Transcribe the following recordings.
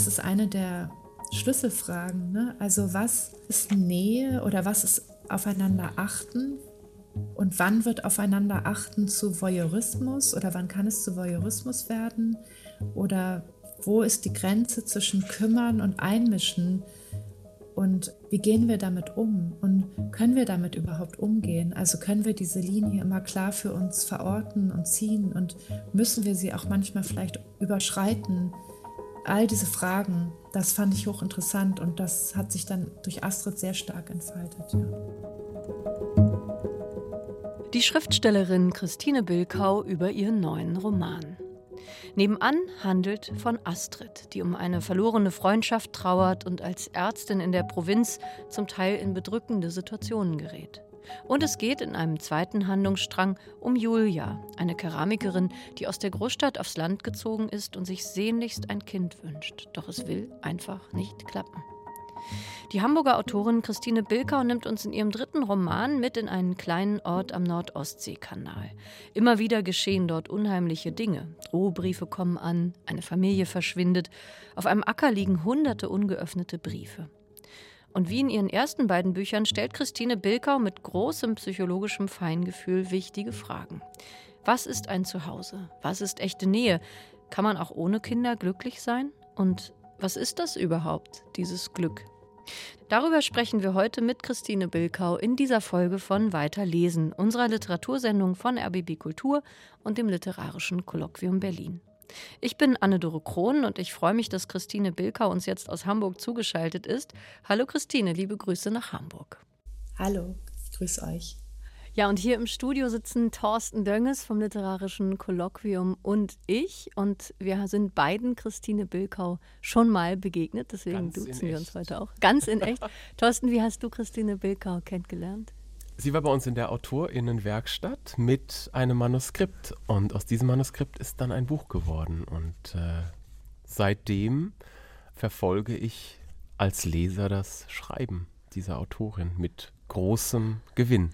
das ist eine der Schlüsselfragen. Ne? Also was ist Nähe oder was ist aufeinander achten? Und wann wird aufeinander achten zu Voyeurismus oder wann kann es zu Voyeurismus werden? Oder wo ist die Grenze zwischen Kümmern und Einmischen? Und wie gehen wir damit um? Und können wir damit überhaupt umgehen? Also können wir diese Linie immer klar für uns verorten und ziehen? Und müssen wir sie auch manchmal vielleicht überschreiten? All diese Fragen, das fand ich hochinteressant und das hat sich dann durch Astrid sehr stark entfaltet. Ja. Die Schriftstellerin Christine Bilkau über ihren neuen Roman. Nebenan handelt von Astrid, die um eine verlorene Freundschaft trauert und als Ärztin in der Provinz zum Teil in bedrückende Situationen gerät. Und es geht in einem zweiten Handlungsstrang um Julia, eine Keramikerin, die aus der Großstadt aufs Land gezogen ist und sich sehnlichst ein Kind wünscht. Doch es will einfach nicht klappen. Die Hamburger Autorin Christine Bilkau nimmt uns in ihrem dritten Roman mit in einen kleinen Ort am Nordostseekanal. Immer wieder geschehen dort unheimliche Dinge. Drohbriefe kommen an, eine Familie verschwindet. Auf einem Acker liegen hunderte ungeöffnete Briefe. Und wie in ihren ersten beiden Büchern stellt Christine Bilkau mit großem psychologischem Feingefühl wichtige Fragen. Was ist ein Zuhause? Was ist echte Nähe? Kann man auch ohne Kinder glücklich sein? Und was ist das überhaupt, dieses Glück? Darüber sprechen wir heute mit Christine Bilkau in dieser Folge von Weiter lesen, unserer Literatursendung von RBB Kultur und dem Literarischen Kolloquium Berlin. Ich bin Anne-Dore Krohn und ich freue mich, dass Christine Bilkau uns jetzt aus Hamburg zugeschaltet ist. Hallo Christine, liebe Grüße nach Hamburg. Hallo, ich grüße euch. Ja, und hier im Studio sitzen Thorsten Dönges vom Literarischen Kolloquium und ich. Und wir sind beiden Christine Bilkau schon mal begegnet, deswegen Ganz duzen wir uns heute auch. Ganz in echt. Thorsten, wie hast du Christine Bilkau kennengelernt? Sie war bei uns in der Autorinnenwerkstatt mit einem Manuskript. Und aus diesem Manuskript ist dann ein Buch geworden. Und äh, seitdem verfolge ich als Leser das Schreiben dieser Autorin mit großem Gewinn.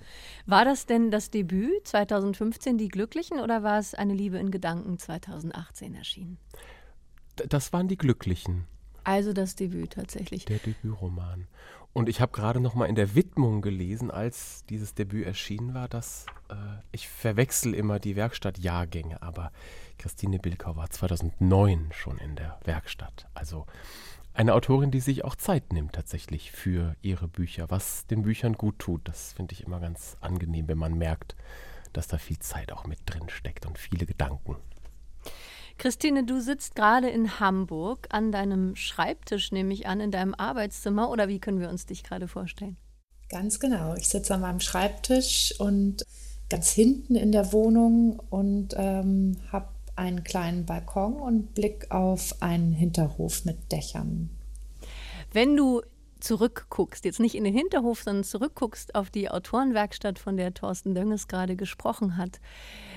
War das denn das Debüt 2015 Die Glücklichen oder war es eine Liebe in Gedanken 2018 erschienen? das waren die Glücklichen. Also das Debüt tatsächlich. Der Debütroman. Und ich habe gerade noch mal in der Widmung gelesen, als dieses Debüt erschienen war, dass äh, ich verwechsel immer die Werkstattjahrgänge, aber Christine Bilkau war 2009 schon in der Werkstatt. Also eine Autorin, die sich auch Zeit nimmt tatsächlich für ihre Bücher, was den Büchern gut tut. Das finde ich immer ganz angenehm, wenn man merkt, dass da viel Zeit auch mit drin steckt und viele Gedanken. Christine, du sitzt gerade in Hamburg an deinem Schreibtisch, nehme ich an, in deinem Arbeitszimmer oder wie können wir uns dich gerade vorstellen? Ganz genau. Ich sitze an meinem Schreibtisch und ganz hinten in der Wohnung und ähm, habe einen kleinen Balkon und Blick auf einen Hinterhof mit Dächern. Wenn du zurückguckst, jetzt nicht in den Hinterhof, sondern zurückguckst auf die Autorenwerkstatt, von der Thorsten Dönges gerade gesprochen hat,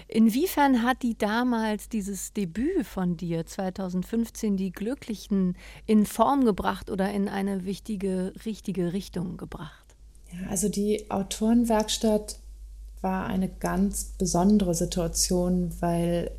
inwiefern hat die damals dieses Debüt von dir 2015 die Glücklichen in Form gebracht oder in eine wichtige, richtige Richtung gebracht? Ja, also die Autorenwerkstatt war eine ganz besondere Situation, weil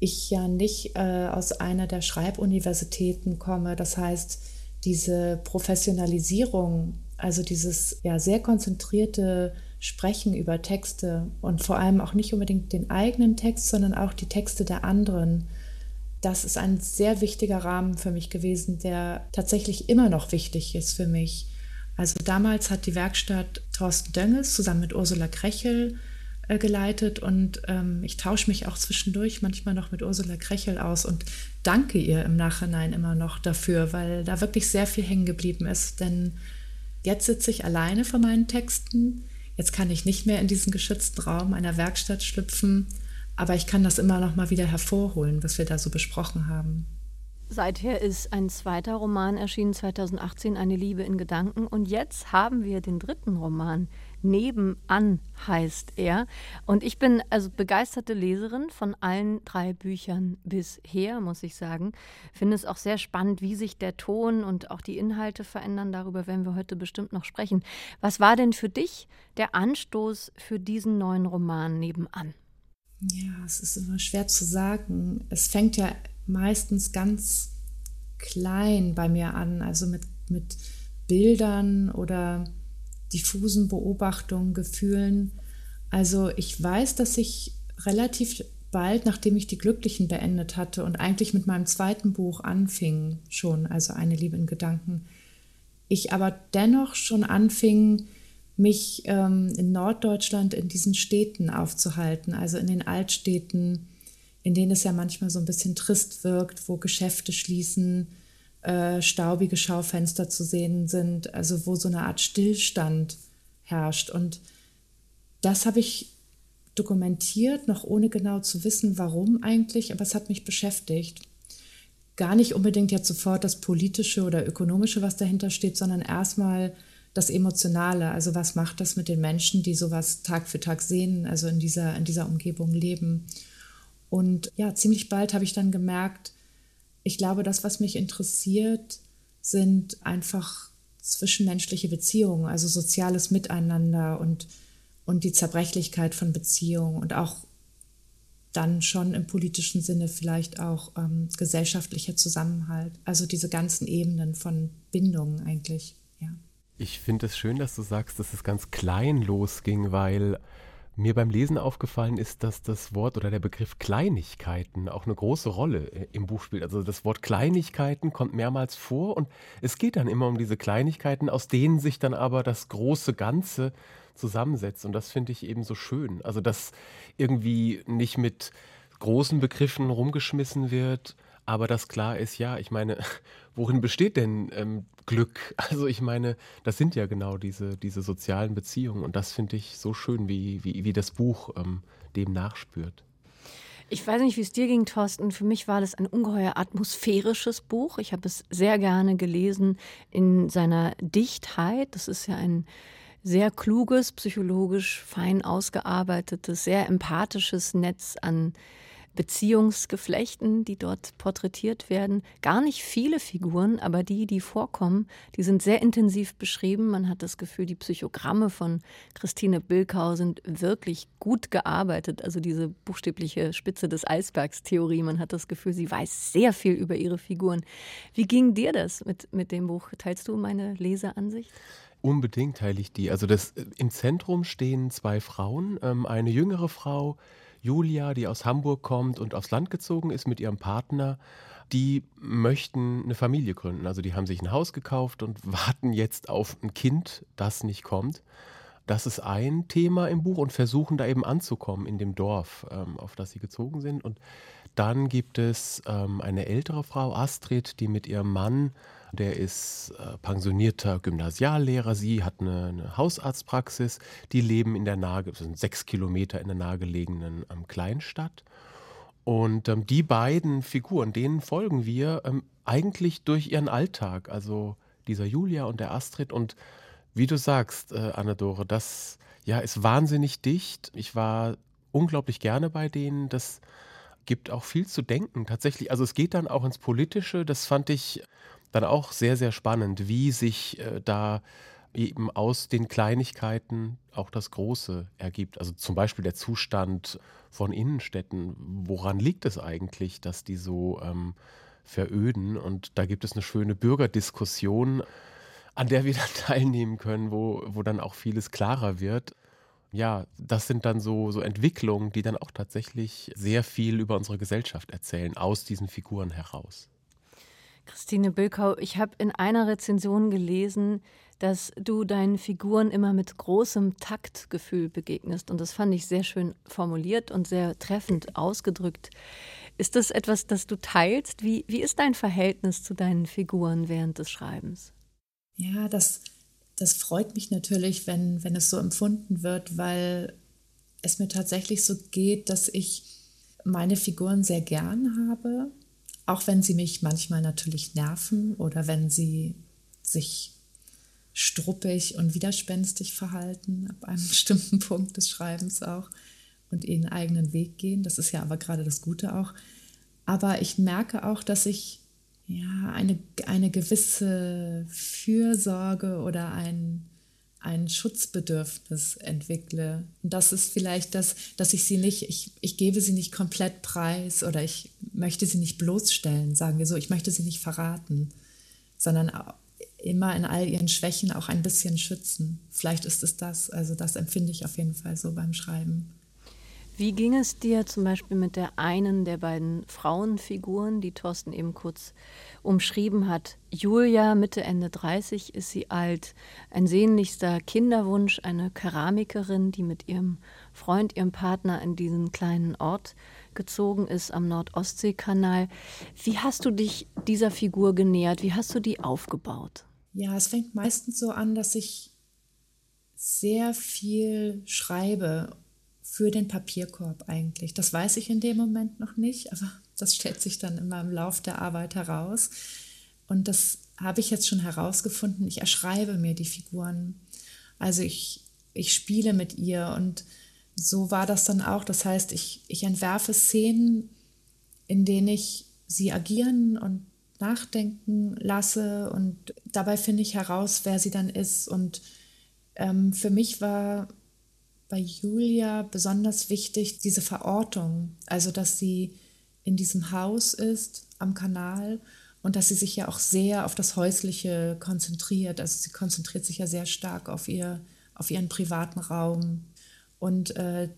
ich ja nicht äh, aus einer der Schreibuniversitäten komme. Das heißt, diese Professionalisierung, also dieses ja sehr konzentrierte Sprechen über Texte und vor allem auch nicht unbedingt den eigenen Text, sondern auch die Texte der anderen, das ist ein sehr wichtiger Rahmen für mich gewesen, der tatsächlich immer noch wichtig ist für mich. Also damals hat die Werkstatt Thorsten Dönges zusammen mit Ursula Krechel äh, geleitet und ähm, ich tausche mich auch zwischendurch manchmal noch mit Ursula Krechel aus und danke ihr im Nachhinein immer noch dafür, weil da wirklich sehr viel hängen geblieben ist. Denn jetzt sitze ich alleine vor meinen Texten. Jetzt kann ich nicht mehr in diesen geschützten Raum einer Werkstatt schlüpfen, aber ich kann das immer noch mal wieder hervorholen, was wir da so besprochen haben. Seither ist ein zweiter Roman erschienen, 2018, Eine Liebe in Gedanken. Und jetzt haben wir den dritten Roman, Nebenan heißt er. Und ich bin also begeisterte Leserin von allen drei Büchern bisher, muss ich sagen. Finde es auch sehr spannend, wie sich der Ton und auch die Inhalte verändern. Darüber werden wir heute bestimmt noch sprechen. Was war denn für dich der Anstoß für diesen neuen Roman Nebenan? Ja, es ist immer schwer zu sagen. Es fängt ja meistens ganz klein bei mir an, also mit, mit Bildern oder diffusen Beobachtungen, Gefühlen. Also ich weiß, dass ich relativ bald, nachdem ich die Glücklichen beendet hatte und eigentlich mit meinem zweiten Buch anfing schon, also eine Liebe in Gedanken, ich aber dennoch schon anfing, mich ähm, in Norddeutschland in diesen Städten aufzuhalten, also in den Altstädten, in denen es ja manchmal so ein bisschen trist wirkt, wo Geschäfte schließen, äh, staubige Schaufenster zu sehen sind, also wo so eine Art Stillstand herrscht. Und das habe ich dokumentiert, noch ohne genau zu wissen, warum eigentlich, aber es hat mich beschäftigt. Gar nicht unbedingt jetzt sofort das Politische oder Ökonomische, was dahinter steht, sondern erstmal das Emotionale. Also was macht das mit den Menschen, die sowas Tag für Tag sehen, also in dieser, in dieser Umgebung leben. Und ja, ziemlich bald habe ich dann gemerkt, ich glaube, das, was mich interessiert, sind einfach zwischenmenschliche Beziehungen, also soziales Miteinander und, und die Zerbrechlichkeit von Beziehungen und auch dann schon im politischen Sinne vielleicht auch ähm, gesellschaftlicher Zusammenhalt. Also diese ganzen Ebenen von Bindungen eigentlich, ja. Ich finde es schön, dass du sagst, dass es ganz klein losging, weil mir beim Lesen aufgefallen ist, dass das Wort oder der Begriff Kleinigkeiten auch eine große Rolle äh, im Buch spielt. Also das Wort Kleinigkeiten kommt mehrmals vor und es geht dann immer um diese Kleinigkeiten, aus denen sich dann aber das große Ganze zusammensetzt. Und das finde ich eben so schön. Also dass irgendwie nicht mit großen Begriffen rumgeschmissen wird, aber dass klar ist, ja, ich meine, worin besteht denn ähm, Glück? Also ich meine, das sind ja genau diese, diese sozialen Beziehungen und das finde ich so schön, wie, wie, wie das Buch ähm, dem nachspürt. Ich weiß nicht, wie es dir ging, Thorsten. Für mich war das ein ungeheuer atmosphärisches Buch. Ich habe es sehr gerne gelesen in seiner Dichtheit. Das ist ja ein sehr kluges, psychologisch fein ausgearbeitetes, sehr empathisches Netz an Beziehungsgeflechten, die dort porträtiert werden. Gar nicht viele Figuren, aber die, die vorkommen, die sind sehr intensiv beschrieben. Man hat das Gefühl, die Psychogramme von Christine Bilkau sind wirklich gut gearbeitet. Also diese buchstäbliche Spitze des Eisbergs-Theorie. Man hat das Gefühl, sie weiß sehr viel über ihre Figuren. Wie ging dir das mit, mit dem Buch? Teilst du meine Leseansicht? Unbedingt teile ich die. Also das, im Zentrum stehen zwei Frauen, ähm, eine jüngere Frau, Julia, die aus Hamburg kommt und aufs Land gezogen ist mit ihrem Partner, die möchten eine Familie gründen. Also die haben sich ein Haus gekauft und warten jetzt auf ein Kind, das nicht kommt. Das ist ein Thema im Buch und versuchen da eben anzukommen in dem Dorf, ähm, auf das sie gezogen sind. Und dann gibt es ähm, eine ältere Frau, Astrid, die mit ihrem Mann der ist äh, pensionierter Gymnasiallehrer. Sie hat eine, eine, Hausarztpraxis. Die leben in der nahe, sind sechs Kilometer in der nahegelegenen ähm, Kleinstadt. Und ähm, die beiden Figuren, denen folgen wir ähm, eigentlich durch ihren Alltag. Also dieser Julia und der Astrid. Und wie du sagst, äh, Anna-Dore, das ja, ist wahnsinnig dicht. Ich war unglaublich gerne bei denen. Das gibt auch viel zu denken. Tatsächlich, also es geht dann auch ins Politische. Das fand ich dann auch sehr, sehr spannend, wie sich äh, da eben aus den Kleinigkeiten auch das Große ergibt. Also zum Beispiel der Zustand von Innenstädten. Woran liegt es eigentlich, dass die so ähm, veröden? Und da gibt es eine schöne Bürgerdiskussion, an der wir dann teilnehmen können, wo, wo dann auch vieles klarer wird. Ja, das sind dann so, so Entwicklungen, die dann auch tatsächlich sehr viel über unsere Gesellschaft erzählen, aus diesen Figuren heraus. Christine Bilkau, ich habe in einer Rezension gelesen, dass du deinen Figuren immer mit großem Taktgefühl begegnest. Und das fand ich sehr schön formuliert und sehr treffend ausgedrückt. Ist das etwas, das du teilst? Wie, wie ist dein Verhältnis zu deinen Figuren während des Schreibens? Ja, das, das freut mich natürlich, wenn, wenn es so empfunden wird, weil es mir tatsächlich so geht, dass ich meine Figuren sehr gern habe auch wenn sie mich manchmal natürlich nerven oder wenn sie sich struppig und widerspenstig verhalten, ab einem bestimmten Punkt des Schreibens auch und ihren eigenen Weg gehen. Das ist ja aber gerade das Gute auch. Aber ich merke auch, dass ich ja eine, eine gewisse Fürsorge oder ein, ein Schutzbedürfnis entwickle. Und das ist vielleicht das, dass ich sie nicht, ich, ich gebe sie nicht komplett preis oder ich möchte sie nicht bloßstellen, sagen wir so, ich möchte sie nicht verraten, sondern immer in all ihren Schwächen auch ein bisschen schützen. Vielleicht ist es das, also das empfinde ich auf jeden Fall so beim Schreiben. Wie ging es dir zum Beispiel mit der einen der beiden Frauenfiguren, die Thorsten eben kurz umschrieben hat? Julia, Mitte, Ende 30 ist sie alt, ein sehnlichster Kinderwunsch, eine Keramikerin, die mit ihrem Freund, ihrem Partner in diesen kleinen Ort gezogen ist am Nordostseekanal. Wie hast du dich dieser Figur genähert? Wie hast du die aufgebaut? Ja, es fängt meistens so an, dass ich sehr viel schreibe für den Papierkorb eigentlich. Das weiß ich in dem Moment noch nicht, aber das stellt sich dann immer im Lauf der Arbeit heraus. Und das habe ich jetzt schon herausgefunden. Ich erschreibe mir die Figuren. Also ich, ich spiele mit ihr und so war das dann auch. Das heißt, ich, ich entwerfe Szenen, in denen ich sie agieren und nachdenken lasse und dabei finde ich heraus, wer sie dann ist. Und ähm, für mich war bei Julia besonders wichtig diese Verortung, also dass sie in diesem Haus ist am Kanal und dass sie sich ja auch sehr auf das Häusliche konzentriert. Also sie konzentriert sich ja sehr stark auf, ihr, auf ihren privaten Raum. Und äh,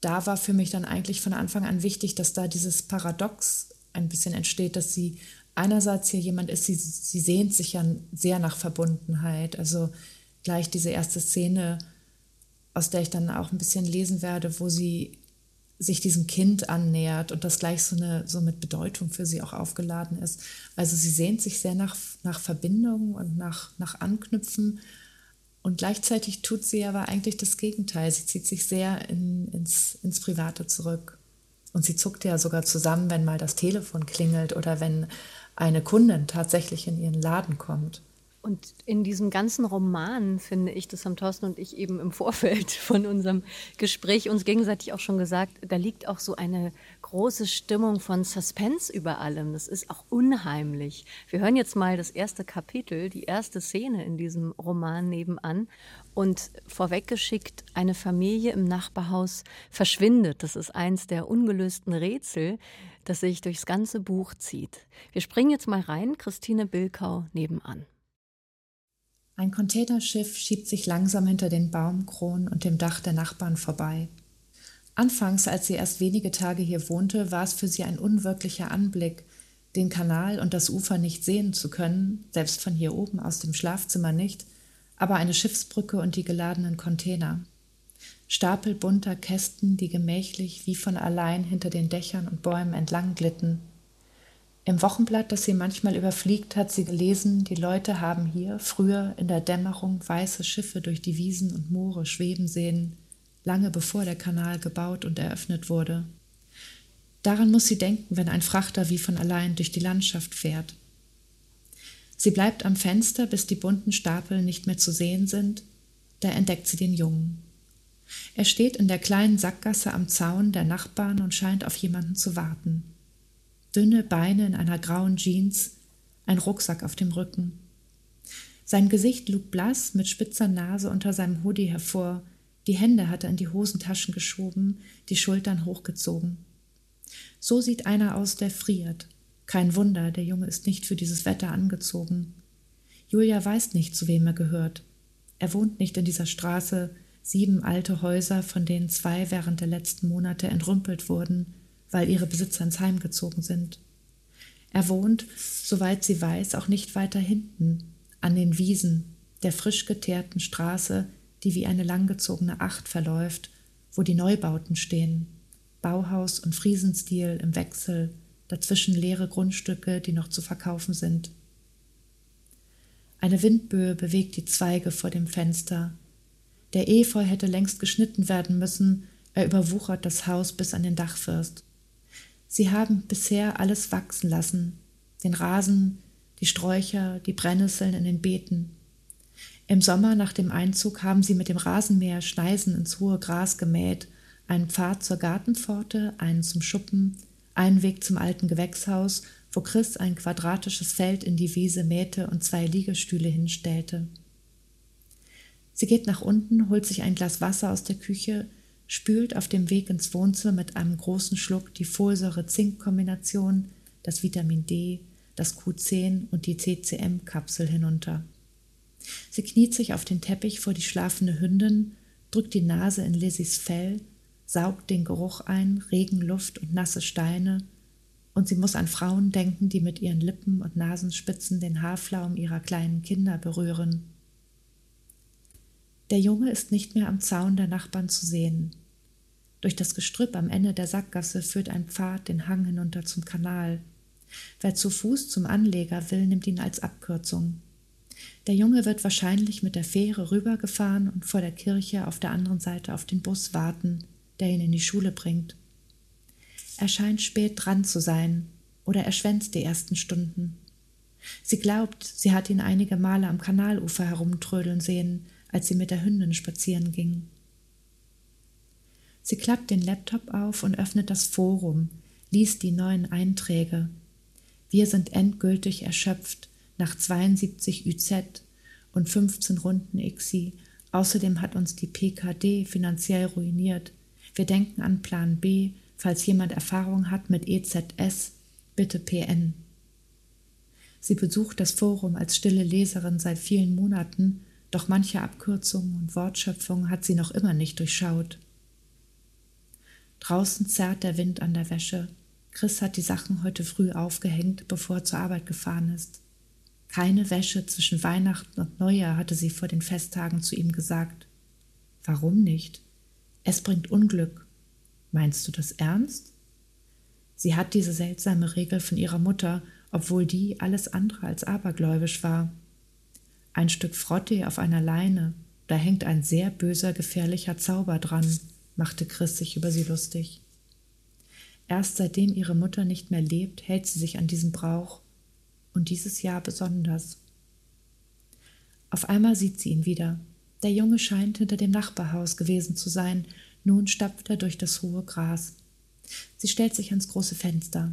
da war für mich dann eigentlich von Anfang an wichtig, dass da dieses Paradox ein bisschen entsteht, dass sie einerseits hier jemand ist, sie, sie sehnt sich ja sehr nach Verbundenheit. Also gleich diese erste Szene aus der ich dann auch ein bisschen lesen werde, wo sie sich diesem Kind annähert und das gleich so, eine, so mit Bedeutung für sie auch aufgeladen ist. Also sie sehnt sich sehr nach, nach Verbindung und nach, nach Anknüpfen und gleichzeitig tut sie aber eigentlich das Gegenteil. Sie zieht sich sehr in, ins, ins Private zurück. Und sie zuckt ja sogar zusammen, wenn mal das Telefon klingelt oder wenn eine Kundin tatsächlich in ihren Laden kommt. Und in diesem ganzen Roman finde ich, das haben Thorsten und ich eben im Vorfeld von unserem Gespräch uns gegenseitig auch schon gesagt, da liegt auch so eine große Stimmung von Suspense über allem. Das ist auch unheimlich. Wir hören jetzt mal das erste Kapitel, die erste Szene in diesem Roman nebenan. Und vorweggeschickt, eine Familie im Nachbarhaus verschwindet. Das ist eins der ungelösten Rätsel, das sich durchs ganze Buch zieht. Wir springen jetzt mal rein, Christine Bilkau nebenan. Ein Containerschiff schiebt sich langsam hinter den Baumkronen und dem Dach der Nachbarn vorbei. Anfangs, als sie erst wenige Tage hier wohnte, war es für sie ein unwirklicher Anblick, den Kanal und das Ufer nicht sehen zu können, selbst von hier oben aus dem Schlafzimmer nicht, aber eine Schiffsbrücke und die geladenen Container. Stapel bunter Kästen, die gemächlich wie von allein hinter den Dächern und Bäumen entlang glitten, im Wochenblatt, das sie manchmal überfliegt, hat sie gelesen, die Leute haben hier früher in der Dämmerung weiße Schiffe durch die Wiesen und Moore schweben sehen, lange bevor der Kanal gebaut und eröffnet wurde. Daran muss sie denken, wenn ein Frachter wie von allein durch die Landschaft fährt. Sie bleibt am Fenster, bis die bunten Stapel nicht mehr zu sehen sind, da entdeckt sie den Jungen. Er steht in der kleinen Sackgasse am Zaun der Nachbarn und scheint auf jemanden zu warten dünne Beine in einer grauen Jeans, ein Rucksack auf dem Rücken. Sein Gesicht lug blass mit spitzer Nase unter seinem Hoodie hervor, die Hände hat er in die Hosentaschen geschoben, die Schultern hochgezogen. So sieht einer aus, der friert. Kein Wunder, der Junge ist nicht für dieses Wetter angezogen. Julia weiß nicht, zu wem er gehört. Er wohnt nicht in dieser Straße, sieben alte Häuser, von denen zwei während der letzten Monate entrümpelt wurden, weil ihre Besitzer ins Heim gezogen sind. Er wohnt, soweit sie weiß, auch nicht weiter hinten, an den Wiesen, der frisch geteerten Straße, die wie eine langgezogene Acht verläuft, wo die Neubauten stehen, Bauhaus und Friesenstil im Wechsel, dazwischen leere Grundstücke, die noch zu verkaufen sind. Eine Windböe bewegt die Zweige vor dem Fenster. Der Efeu hätte längst geschnitten werden müssen, er überwuchert das Haus bis an den Dachfirst. Sie haben bisher alles wachsen lassen, den Rasen, die Sträucher, die Brennnesseln in den Beeten. Im Sommer nach dem Einzug haben sie mit dem Rasenmäher Schneisen ins hohe Gras gemäht, einen Pfad zur Gartenpforte, einen zum Schuppen, einen Weg zum alten Gewächshaus, wo Chris ein quadratisches Feld in die Wiese mähte und zwei Liegestühle hinstellte. Sie geht nach unten, holt sich ein Glas Wasser aus der Küche, spült auf dem Weg ins Wohnzimmer mit einem großen Schluck die Folsäure-Zink-Kombination, das Vitamin D, das Q10 und die CCM-Kapsel hinunter. Sie kniet sich auf den Teppich vor die schlafende Hündin, drückt die Nase in Lizzies Fell, saugt den Geruch ein, Regenluft und nasse Steine, und sie muss an Frauen denken, die mit ihren Lippen und Nasenspitzen den Haarflaum ihrer kleinen Kinder berühren. Der Junge ist nicht mehr am Zaun der Nachbarn zu sehen. Durch das Gestrüpp am Ende der Sackgasse führt ein Pfad den Hang hinunter zum Kanal. Wer zu Fuß zum Anleger will, nimmt ihn als Abkürzung. Der Junge wird wahrscheinlich mit der Fähre rübergefahren und vor der Kirche auf der anderen Seite auf den Bus warten, der ihn in die Schule bringt. Er scheint spät dran zu sein, oder er schwänzt die ersten Stunden. Sie glaubt, sie hat ihn einige Male am Kanalufer herumtrödeln sehen, als sie mit der Hündin spazieren ging. Sie klappt den Laptop auf und öffnet das Forum, liest die neuen Einträge. Wir sind endgültig erschöpft nach 72 UZ und 15 Runden ICSI. Außerdem hat uns die PKD finanziell ruiniert. Wir denken an Plan B, falls jemand Erfahrung hat mit EZS, bitte PN. Sie besucht das Forum als stille Leserin seit vielen Monaten doch manche Abkürzungen und Wortschöpfungen hat sie noch immer nicht durchschaut. Draußen zerrt der Wind an der Wäsche. Chris hat die Sachen heute früh aufgehängt, bevor er zur Arbeit gefahren ist. Keine Wäsche zwischen Weihnachten und Neujahr hatte sie vor den Festtagen zu ihm gesagt. Warum nicht? Es bringt Unglück. Meinst du das ernst? Sie hat diese seltsame Regel von ihrer Mutter, obwohl die alles andere als abergläubisch war. Ein Stück Frottee auf einer Leine, da hängt ein sehr böser, gefährlicher Zauber dran, machte Chris sich über sie lustig. Erst seitdem ihre Mutter nicht mehr lebt, hält sie sich an diesen Brauch, und dieses Jahr besonders. Auf einmal sieht sie ihn wieder. Der Junge scheint hinter dem Nachbarhaus gewesen zu sein, nun stapft er durch das hohe Gras. Sie stellt sich ans große Fenster.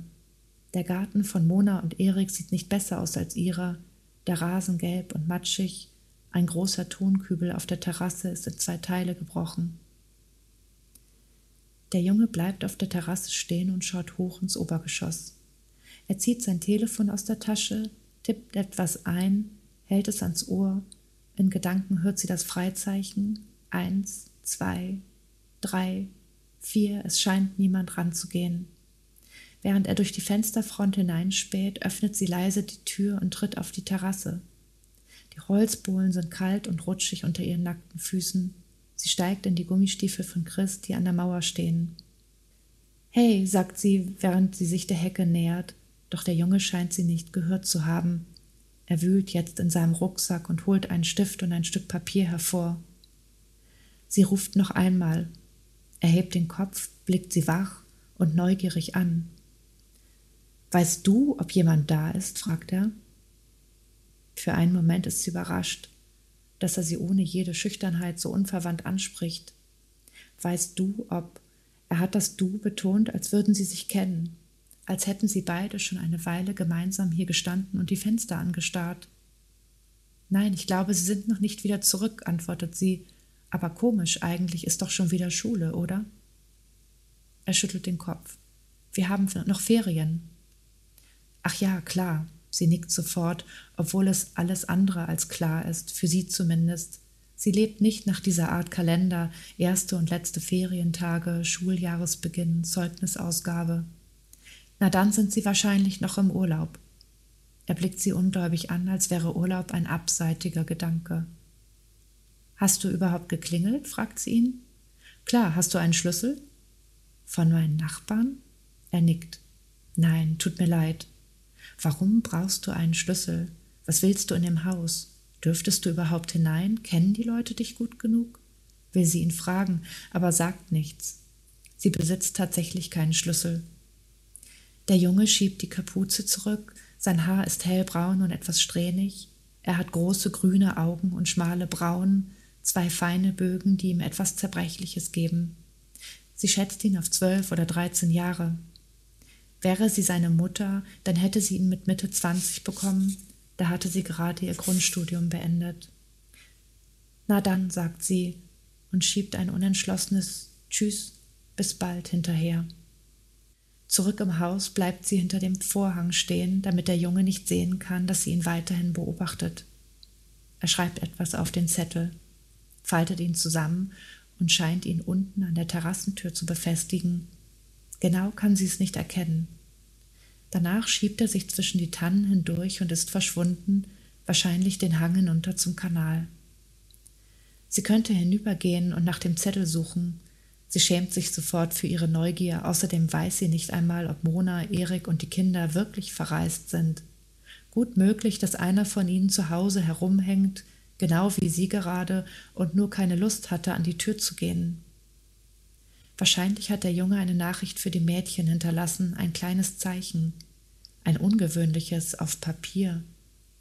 Der Garten von Mona und Erik sieht nicht besser aus als ihrer, der Rasen gelb und matschig, ein großer Tonkübel auf der Terrasse ist in zwei Teile gebrochen. Der Junge bleibt auf der Terrasse stehen und schaut hoch ins Obergeschoss. Er zieht sein Telefon aus der Tasche, tippt etwas ein, hält es ans Ohr. In Gedanken hört sie das Freizeichen. Eins, zwei, drei, vier. Es scheint niemand ranzugehen. Während er durch die Fensterfront hineinspäht, öffnet sie leise die Tür und tritt auf die Terrasse. Die Holzbohlen sind kalt und rutschig unter ihren nackten Füßen. Sie steigt in die Gummistiefel von Chris, die an der Mauer stehen. Hey, sagt sie, während sie sich der Hecke nähert, doch der Junge scheint sie nicht gehört zu haben. Er wühlt jetzt in seinem Rucksack und holt einen Stift und ein Stück Papier hervor. Sie ruft noch einmal. Er hebt den Kopf, blickt sie wach und neugierig an. Weißt du, ob jemand da ist? fragt er. Für einen Moment ist sie überrascht, dass er sie ohne jede Schüchternheit so unverwandt anspricht. Weißt du, ob er hat das Du betont, als würden sie sich kennen, als hätten sie beide schon eine Weile gemeinsam hier gestanden und die Fenster angestarrt. Nein, ich glaube, sie sind noch nicht wieder zurück, antwortet sie, aber komisch, eigentlich ist doch schon wieder Schule, oder? Er schüttelt den Kopf. Wir haben noch Ferien. Ach ja, klar, sie nickt sofort, obwohl es alles andere als klar ist, für sie zumindest. Sie lebt nicht nach dieser Art Kalender, erste und letzte Ferientage, Schuljahresbeginn, Zeugnisausgabe. Na dann sind sie wahrscheinlich noch im Urlaub. Er blickt sie ungläubig an, als wäre Urlaub ein abseitiger Gedanke. Hast du überhaupt geklingelt? fragt sie ihn. Klar, hast du einen Schlüssel? Von meinen Nachbarn? Er nickt. Nein, tut mir leid. Warum brauchst du einen Schlüssel? Was willst du in dem Haus? Dürftest du überhaupt hinein? Kennen die Leute dich gut genug? Will sie ihn fragen, aber sagt nichts. Sie besitzt tatsächlich keinen Schlüssel. Der Junge schiebt die Kapuze zurück, sein Haar ist hellbraun und etwas strähnig, er hat große grüne Augen und schmale Brauen, zwei feine Bögen, die ihm etwas Zerbrechliches geben. Sie schätzt ihn auf zwölf oder dreizehn Jahre. Wäre sie seine Mutter, dann hätte sie ihn mit Mitte 20 bekommen, da hatte sie gerade ihr Grundstudium beendet. Na dann, sagt sie und schiebt ein unentschlossenes Tschüss, bis bald hinterher. Zurück im Haus bleibt sie hinter dem Vorhang stehen, damit der Junge nicht sehen kann, dass sie ihn weiterhin beobachtet. Er schreibt etwas auf den Zettel, faltet ihn zusammen und scheint ihn unten an der Terrassentür zu befestigen. Genau kann sie es nicht erkennen. Danach schiebt er sich zwischen die Tannen hindurch und ist verschwunden, wahrscheinlich den Hang hinunter zum Kanal. Sie könnte hinübergehen und nach dem Zettel suchen. Sie schämt sich sofort für ihre Neugier, außerdem weiß sie nicht einmal, ob Mona, Erik und die Kinder wirklich verreist sind. Gut möglich, dass einer von ihnen zu Hause herumhängt, genau wie sie gerade, und nur keine Lust hatte, an die Tür zu gehen. Wahrscheinlich hat der Junge eine Nachricht für die Mädchen hinterlassen, ein kleines Zeichen, ein ungewöhnliches auf Papier,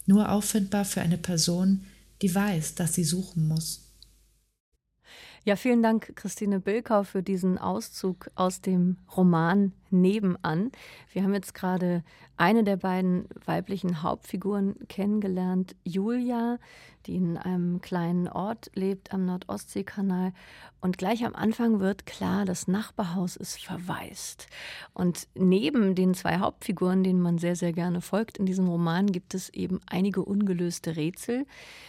nur auffindbar für eine Person, die weiß, dass sie suchen muss. Ja, vielen Dank, Christine Bilkau, für diesen Auszug aus dem Roman Nebenan. Wir haben jetzt gerade eine der beiden weiblichen Hauptfiguren kennengelernt, Julia, die in einem kleinen Ort lebt am Nordostseekanal. Und gleich am Anfang wird klar, das Nachbarhaus ist verwaist. Und neben den zwei Hauptfiguren, denen man sehr, sehr gerne folgt in diesem Roman, gibt es eben einige ungelöste Rätsel.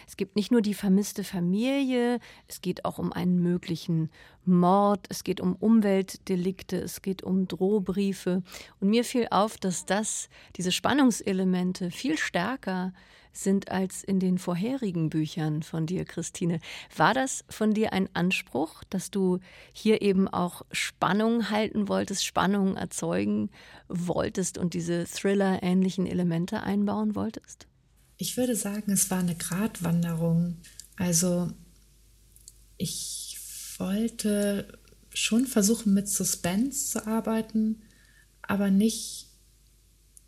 Es gibt nicht nur die vermisste Familie, es geht auch um einen möglichen Mord, es geht um Umweltdelikte, es geht um Drohbriefe. Und mir fiel auf, dass das, diese Spannungselemente viel stärker sind als in den vorherigen Büchern von dir, Christine. War das von dir ein Anspruch, dass du hier eben auch Spannung halten wolltest, Spannung erzeugen wolltest und diese Thriller-ähnlichen Elemente einbauen wolltest? Ich würde sagen, es war eine Gratwanderung. Also ich wollte schon versuchen, mit Suspense zu arbeiten, aber nicht,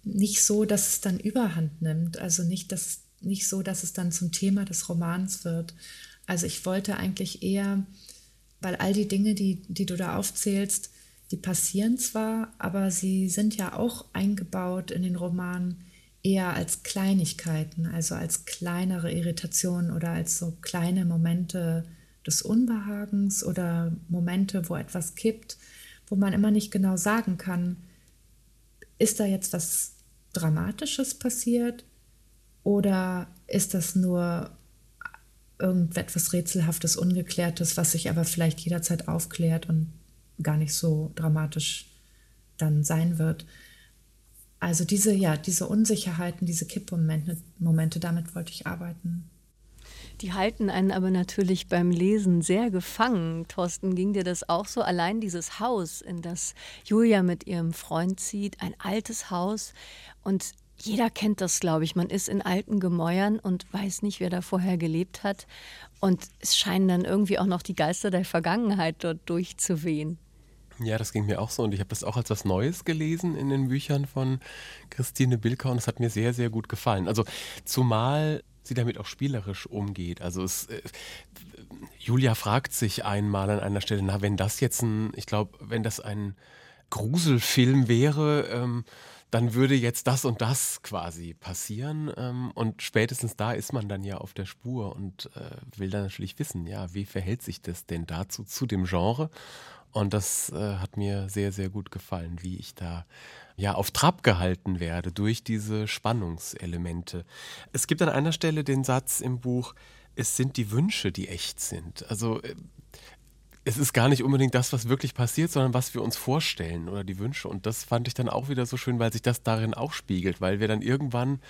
nicht so, dass es dann überhand nimmt. Also nicht, dass, nicht so, dass es dann zum Thema des Romans wird. Also ich wollte eigentlich eher, weil all die Dinge, die, die du da aufzählst, die passieren zwar, aber sie sind ja auch eingebaut in den Roman eher als Kleinigkeiten, also als kleinere Irritationen oder als so kleine Momente des Unbehagens oder Momente, wo etwas kippt, wo man immer nicht genau sagen kann, ist da jetzt was Dramatisches passiert oder ist das nur irgendetwas Rätselhaftes, Ungeklärtes, was sich aber vielleicht jederzeit aufklärt und gar nicht so dramatisch dann sein wird. Also diese, ja, diese Unsicherheiten, diese Kippmomente, Momente, damit wollte ich arbeiten. Die halten einen aber natürlich beim Lesen sehr gefangen. Thorsten, ging dir das auch so? Allein dieses Haus, in das Julia mit ihrem Freund zieht, ein altes Haus und jeder kennt das, glaube ich. Man ist in alten Gemäuern und weiß nicht, wer da vorher gelebt hat. Und es scheinen dann irgendwie auch noch die Geister der Vergangenheit dort durchzuwehen. Ja, das ging mir auch so und ich habe das auch als was Neues gelesen in den Büchern von Christine Bilker und es hat mir sehr, sehr gut gefallen. Also zumal sie damit auch spielerisch umgeht. Also es, äh, Julia fragt sich einmal an einer Stelle, na, wenn das jetzt ein, ich glaube, wenn das ein Gruselfilm wäre, ähm, dann würde jetzt das und das quasi passieren. Ähm, und spätestens da ist man dann ja auf der Spur und äh, will dann natürlich wissen, ja, wie verhält sich das denn dazu, zu dem Genre? Und das äh, hat mir sehr, sehr gut gefallen, wie ich da ja auf Trab gehalten werde durch diese Spannungselemente. Es gibt an einer Stelle den Satz im Buch, es sind die Wünsche, die echt sind. Also äh, es ist gar nicht unbedingt das, was wirklich passiert, sondern was wir uns vorstellen oder die Wünsche. Und das fand ich dann auch wieder so schön, weil sich das darin auch spiegelt, weil wir dann irgendwann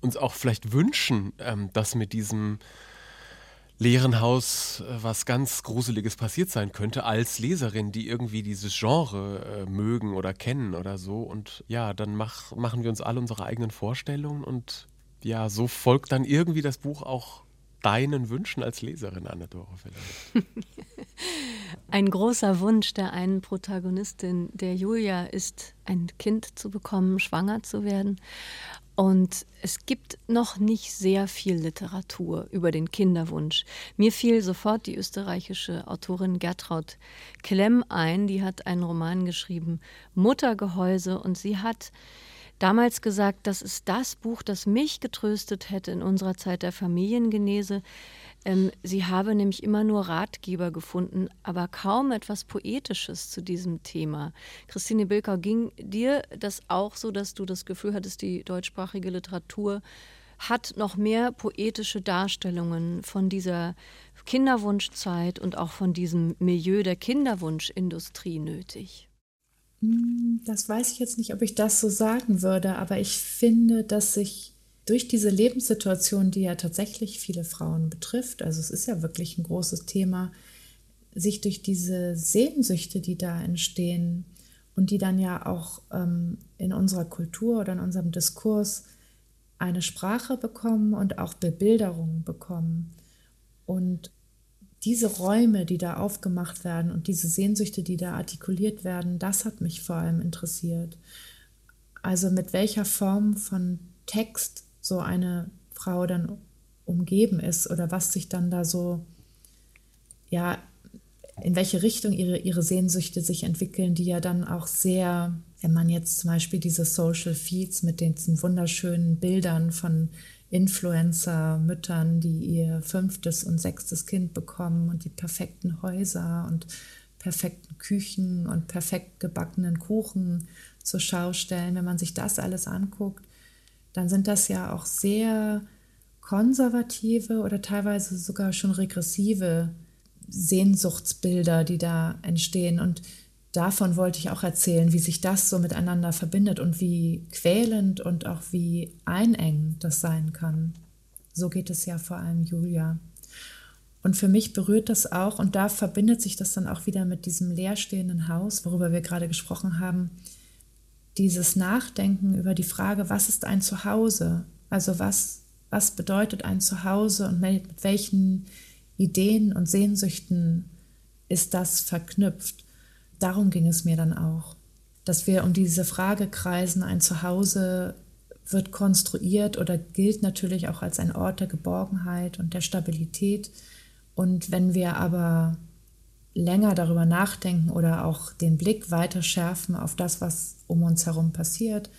uns auch vielleicht wünschen, ähm, dass mit diesem leeren Haus äh, was ganz Gruseliges passiert sein könnte, als Leserin, die irgendwie dieses Genre äh, mögen oder kennen oder so. Und ja, dann mach, machen wir uns alle unsere eigenen Vorstellungen und ja, so folgt dann irgendwie das Buch auch deinen Wünschen als Leserin, Anne-Dore vielleicht. Ein großer Wunsch der einen Protagonistin, der Julia, ist, ein Kind zu bekommen, schwanger zu werden. Und es gibt noch nicht sehr viel Literatur über den Kinderwunsch. Mir fiel sofort die österreichische Autorin Gertraud Klemm ein, die hat einen Roman geschrieben, Muttergehäuse, und sie hat damals gesagt, das ist das Buch, das mich getröstet hätte in unserer Zeit der Familiengenese. Ähm, sie habe nämlich immer nur Ratgeber gefunden, aber kaum etwas Poetisches zu diesem Thema. Christine Bilkau, ging dir das auch so, dass du das Gefühl hattest, die deutschsprachige Literatur hat noch mehr poetische Darstellungen von dieser Kinderwunschzeit und auch von diesem Milieu der Kinderwunschindustrie nötig? Hm, das weiß ich jetzt nicht, ob ich das so sagen würde, aber ich finde, dass sich durch diese Lebenssituation, die ja tatsächlich viele Frauen betrifft, also es ist ja wirklich ein großes Thema, sich durch diese Sehnsüchte, die da entstehen und die dann ja auch ähm, in unserer Kultur oder in unserem Diskurs eine Sprache bekommen und auch Bebilderungen bekommen. Und diese Räume, die da aufgemacht werden und diese Sehnsüchte, die da artikuliert werden, das hat mich vor allem interessiert. Also mit welcher Form von Text so eine Frau dann umgeben ist oder was sich dann da so, ja, in welche Richtung ihre, ihre Sehnsüchte sich entwickeln, die ja dann auch sehr, wenn man jetzt zum Beispiel diese Social Feeds mit diesen wunderschönen Bildern von Influencer-Müttern, die ihr fünftes und sechstes Kind bekommen und die perfekten Häuser und perfekten Küchen und perfekt gebackenen Kuchen zur Schau stellen, wenn man sich das alles anguckt, dann sind das ja auch sehr konservative oder teilweise sogar schon regressive Sehnsuchtsbilder, die da entstehen. Und davon wollte ich auch erzählen, wie sich das so miteinander verbindet und wie quälend und auch wie einengend das sein kann. So geht es ja vor allem Julia. Und für mich berührt das auch, und da verbindet sich das dann auch wieder mit diesem leerstehenden Haus, worüber wir gerade gesprochen haben, dieses Nachdenken über die Frage, was ist ein Zuhause? Also was, was bedeutet ein Zuhause und mit welchen Ideen und Sehnsüchten ist das verknüpft? Darum ging es mir dann auch, dass wir um diese Frage kreisen, ein Zuhause wird konstruiert oder gilt natürlich auch als ein Ort der Geborgenheit und der Stabilität. Und wenn wir aber länger darüber nachdenken oder auch den Blick weiter schärfen auf das, was um uns herum passiert,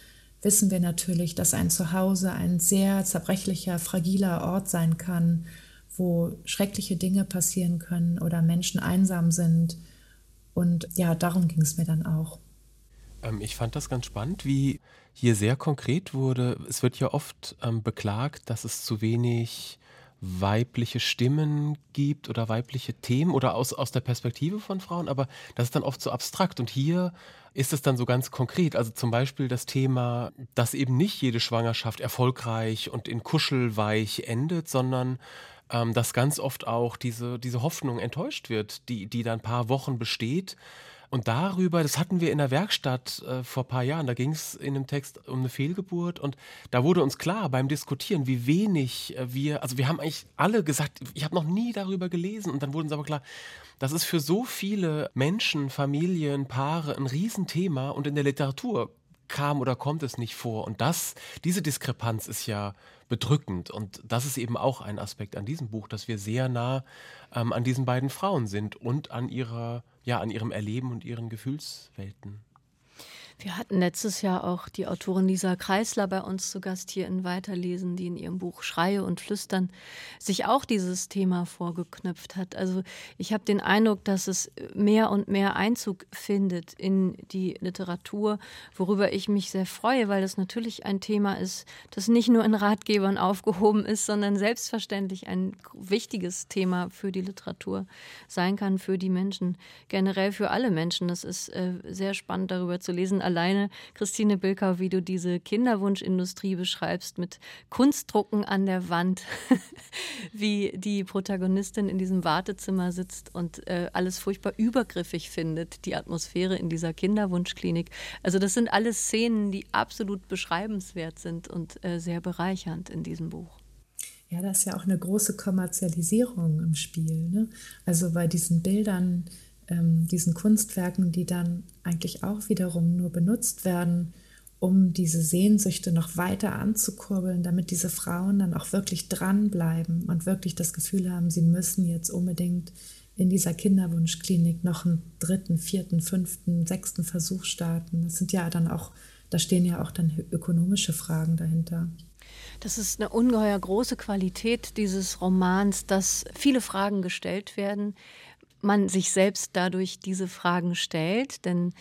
wissen wir natürlich, dass ein Zuhause ein sehr zerbrechlicher, fragiler Ort sein kann, wo schreckliche Dinge passieren können oder Menschen einsam sind. Und ja, darum ging es mir dann auch. Ähm, ich fand das ganz spannend, wie hier sehr konkret wurde. Es wird ja oft ähm, beklagt, dass es zu wenig weibliche Stimmen gibt oder weibliche Themen oder aus, aus der Perspektive von Frauen, aber das ist dann oft so abstrakt. Und hier ist es dann so ganz konkret. Also zum Beispiel das Thema, dass eben nicht jede Schwangerschaft erfolgreich und in Kuschelweich endet, sondern ähm, dass ganz oft auch diese, diese Hoffnung enttäuscht wird, die, die dann ein paar Wochen besteht. Und darüber, das hatten wir in der Werkstatt äh, vor ein paar Jahren, da ging es in dem Text um eine Fehlgeburt. Und da wurde uns klar beim Diskutieren, wie wenig äh, wir, also wir haben eigentlich alle gesagt, ich habe noch nie darüber gelesen. Und dann wurde uns aber klar, das ist für so viele Menschen, Familien, Paare ein Riesenthema. Und in der Literatur kam oder kommt es nicht vor. Und das, diese Diskrepanz ist ja bedrückend. Und das ist eben auch ein Aspekt an diesem Buch, dass wir sehr nah ähm, an diesen beiden Frauen sind und an ihrer, ja, an ihrem Erleben und ihren Gefühlswelten. Wir hatten letztes Jahr auch die Autorin Lisa Kreisler bei uns zu Gast hier in Weiterlesen, die in ihrem Buch Schreie und Flüstern sich auch dieses Thema vorgeknüpft hat. Also ich habe den Eindruck, dass es mehr und mehr Einzug findet in die Literatur, worüber ich mich sehr freue, weil das natürlich ein Thema ist, das nicht nur in Ratgebern aufgehoben ist, sondern selbstverständlich ein wichtiges Thema für die Literatur sein kann, für die Menschen, generell für alle Menschen. Das ist äh, sehr spannend darüber zu lesen alleine, Christine Bilkau, wie du diese Kinderwunschindustrie beschreibst mit Kunstdrucken an der Wand, wie die Protagonistin in diesem Wartezimmer sitzt und äh, alles furchtbar übergriffig findet, die Atmosphäre in dieser Kinderwunschklinik. Also das sind alles Szenen, die absolut beschreibenswert sind und äh, sehr bereichernd in diesem Buch. Ja, da ist ja auch eine große Kommerzialisierung im Spiel. Ne? Also bei diesen Bildern, ähm, diesen Kunstwerken, die dann eigentlich auch wiederum nur benutzt werden, um diese Sehnsüchte noch weiter anzukurbeln, damit diese Frauen dann auch wirklich dranbleiben und wirklich das Gefühl haben, sie müssen jetzt unbedingt in dieser Kinderwunschklinik noch einen dritten, vierten, fünften, sechsten Versuch starten. Das sind ja dann auch Da stehen ja auch dann ökonomische Fragen dahinter. Das ist eine ungeheuer große Qualität dieses Romans, dass viele Fragen gestellt werden, man sich selbst dadurch diese Fragen stellt, denn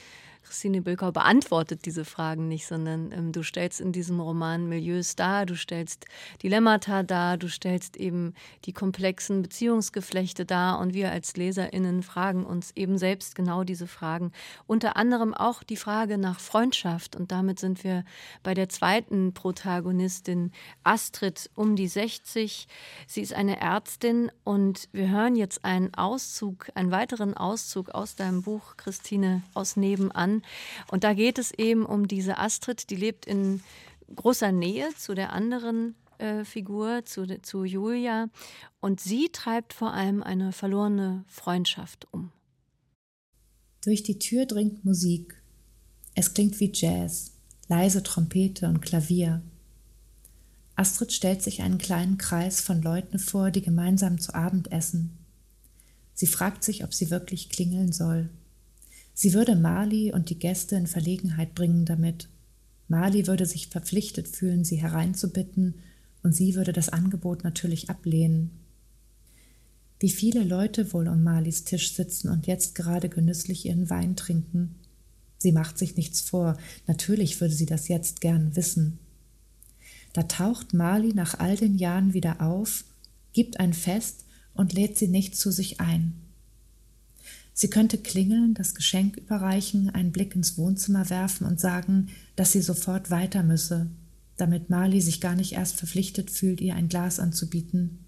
Christine Bülkau beantwortet diese Fragen nicht, sondern ähm, du stellst in diesem Roman Milieus dar, du stellst Dilemmata dar, du stellst eben die komplexen Beziehungsgeflechte dar und wir als LeserInnen fragen uns eben selbst genau diese Fragen. Unter anderem auch die Frage nach Freundschaft und damit sind wir bei der zweiten Protagonistin Astrid um die 60. Sie ist eine Ärztin und wir hören jetzt einen Auszug, einen weiteren Auszug aus deinem Buch, Christine, aus Nebenan und da geht es eben um diese Astrid, die lebt in großer Nähe zu der anderen äh, Figur, zu, zu Julia. Und sie treibt vor allem eine verlorene Freundschaft um. Durch die Tür dringt Musik. Es klingt wie Jazz, leise Trompete und Klavier. Astrid stellt sich einen kleinen Kreis von Leuten vor, die gemeinsam zu Abend essen. Sie fragt sich, ob sie wirklich klingeln soll. Sie würde Mali und die Gäste in Verlegenheit bringen damit. Mali würde sich verpflichtet fühlen, sie hereinzubitten, und sie würde das Angebot natürlich ablehnen. Wie viele Leute wohl um Malis Tisch sitzen und jetzt gerade genüsslich ihren Wein trinken. Sie macht sich nichts vor, natürlich würde sie das jetzt gern wissen. Da taucht Mali nach all den Jahren wieder auf, gibt ein Fest und lädt sie nicht zu sich ein. Sie könnte klingeln, das Geschenk überreichen, einen Blick ins Wohnzimmer werfen und sagen, dass sie sofort weiter müsse, damit Marley sich gar nicht erst verpflichtet fühlt, ihr ein Glas anzubieten.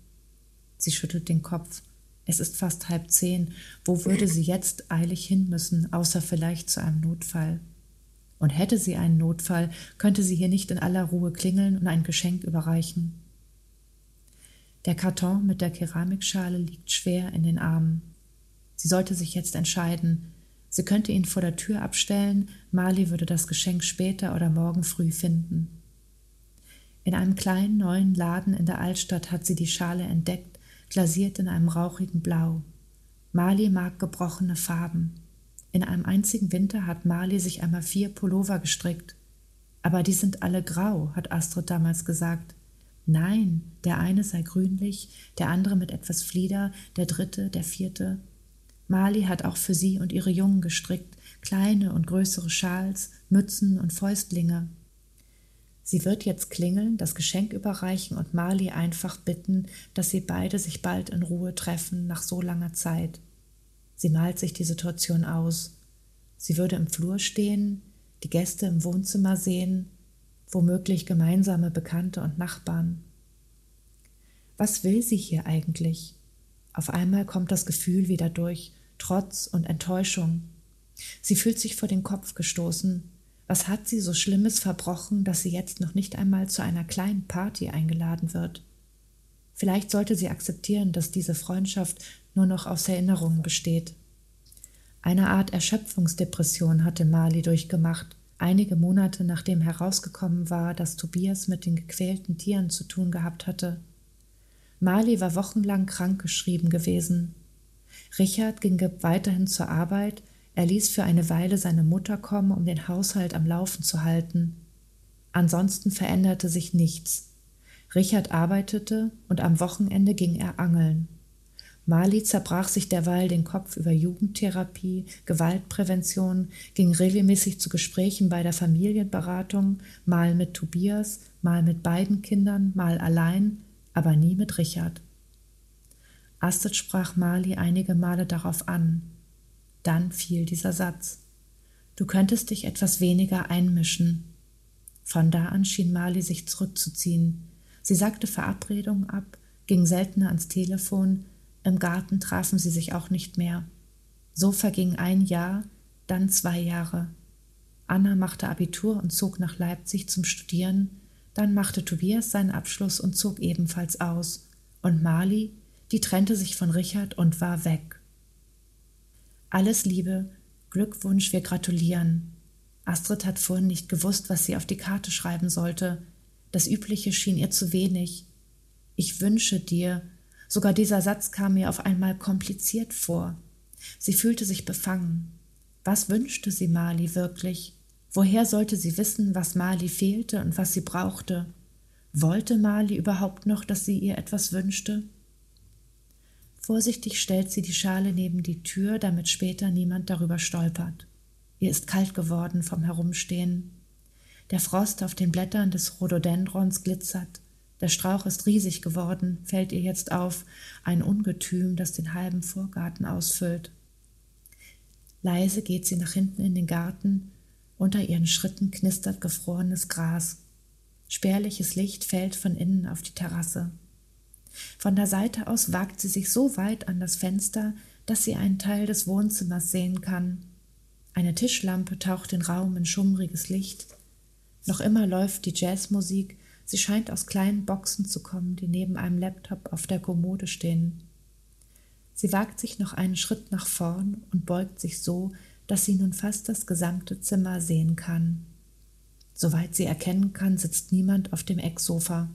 Sie schüttelt den Kopf. Es ist fast halb zehn. Wo würde sie jetzt eilig hin müssen, außer vielleicht zu einem Notfall? Und hätte sie einen Notfall, könnte sie hier nicht in aller Ruhe klingeln und ein Geschenk überreichen. Der Karton mit der Keramikschale liegt schwer in den Armen. Sie sollte sich jetzt entscheiden. Sie könnte ihn vor der Tür abstellen, Marley würde das Geschenk später oder morgen früh finden. In einem kleinen neuen Laden in der Altstadt hat sie die Schale entdeckt, glasiert in einem rauchigen Blau. Marley mag gebrochene Farben. In einem einzigen Winter hat Marley sich einmal vier Pullover gestrickt. Aber die sind alle grau, hat Astrid damals gesagt. Nein, der eine sei grünlich, der andere mit etwas Flieder, der dritte, der vierte. Mali hat auch für sie und ihre Jungen gestrickt, kleine und größere Schals, Mützen und Fäustlinge. Sie wird jetzt klingeln, das Geschenk überreichen und Mali einfach bitten, dass sie beide sich bald in Ruhe treffen nach so langer Zeit. Sie malt sich die Situation aus. Sie würde im Flur stehen, die Gäste im Wohnzimmer sehen, womöglich gemeinsame Bekannte und Nachbarn. Was will sie hier eigentlich? Auf einmal kommt das Gefühl wieder durch, Trotz und Enttäuschung. Sie fühlt sich vor den Kopf gestoßen. Was hat sie so Schlimmes verbrochen, dass sie jetzt noch nicht einmal zu einer kleinen Party eingeladen wird? Vielleicht sollte sie akzeptieren, dass diese Freundschaft nur noch aus Erinnerungen besteht. Eine Art Erschöpfungsdepression hatte Mali durchgemacht, einige Monate nachdem herausgekommen war, dass Tobias mit den gequälten Tieren zu tun gehabt hatte. Mali war wochenlang krankgeschrieben gewesen. Richard ging weiterhin zur Arbeit, er ließ für eine Weile seine Mutter kommen, um den Haushalt am Laufen zu halten. Ansonsten veränderte sich nichts. Richard arbeitete und am Wochenende ging er angeln. Mali zerbrach sich derweil den Kopf über Jugendtherapie, Gewaltprävention, ging regelmäßig zu Gesprächen bei der Familienberatung, mal mit Tobias, mal mit beiden Kindern, mal allein, aber nie mit Richard. Astrid sprach Mali einige Male darauf an. Dann fiel dieser Satz. Du könntest dich etwas weniger einmischen. Von da an schien Mali sich zurückzuziehen. Sie sagte Verabredungen ab, ging seltener ans Telefon, im Garten trafen sie sich auch nicht mehr. So verging ein Jahr, dann zwei Jahre. Anna machte Abitur und zog nach Leipzig zum Studieren, dann machte Tobias seinen Abschluss und zog ebenfalls aus, und Mali die trennte sich von Richard und war weg. Alles Liebe, Glückwunsch, wir gratulieren. Astrid hat vorhin nicht gewusst, was sie auf die Karte schreiben sollte. Das Übliche schien ihr zu wenig. Ich wünsche dir, sogar dieser Satz kam mir auf einmal kompliziert vor. Sie fühlte sich befangen. Was wünschte sie Mali wirklich? Woher sollte sie wissen, was Mali fehlte und was sie brauchte? Wollte Mali überhaupt noch, dass sie ihr etwas wünschte? Vorsichtig stellt sie die Schale neben die Tür, damit später niemand darüber stolpert. Ihr ist kalt geworden vom Herumstehen. Der Frost auf den Blättern des Rhododendrons glitzert. Der Strauch ist riesig geworden, fällt ihr jetzt auf, ein Ungetüm, das den halben Vorgarten ausfüllt. Leise geht sie nach hinten in den Garten, unter ihren Schritten knistert gefrorenes Gras. Spärliches Licht fällt von innen auf die Terrasse. Von der Seite aus wagt sie sich so weit an das Fenster, dass sie einen Teil des Wohnzimmers sehen kann. Eine Tischlampe taucht den Raum in schummriges Licht. Noch immer läuft die Jazzmusik, sie scheint aus kleinen Boxen zu kommen, die neben einem Laptop auf der Kommode stehen. Sie wagt sich noch einen Schritt nach vorn und beugt sich so, dass sie nun fast das gesamte Zimmer sehen kann. Soweit sie erkennen kann, sitzt niemand auf dem Ecksofa.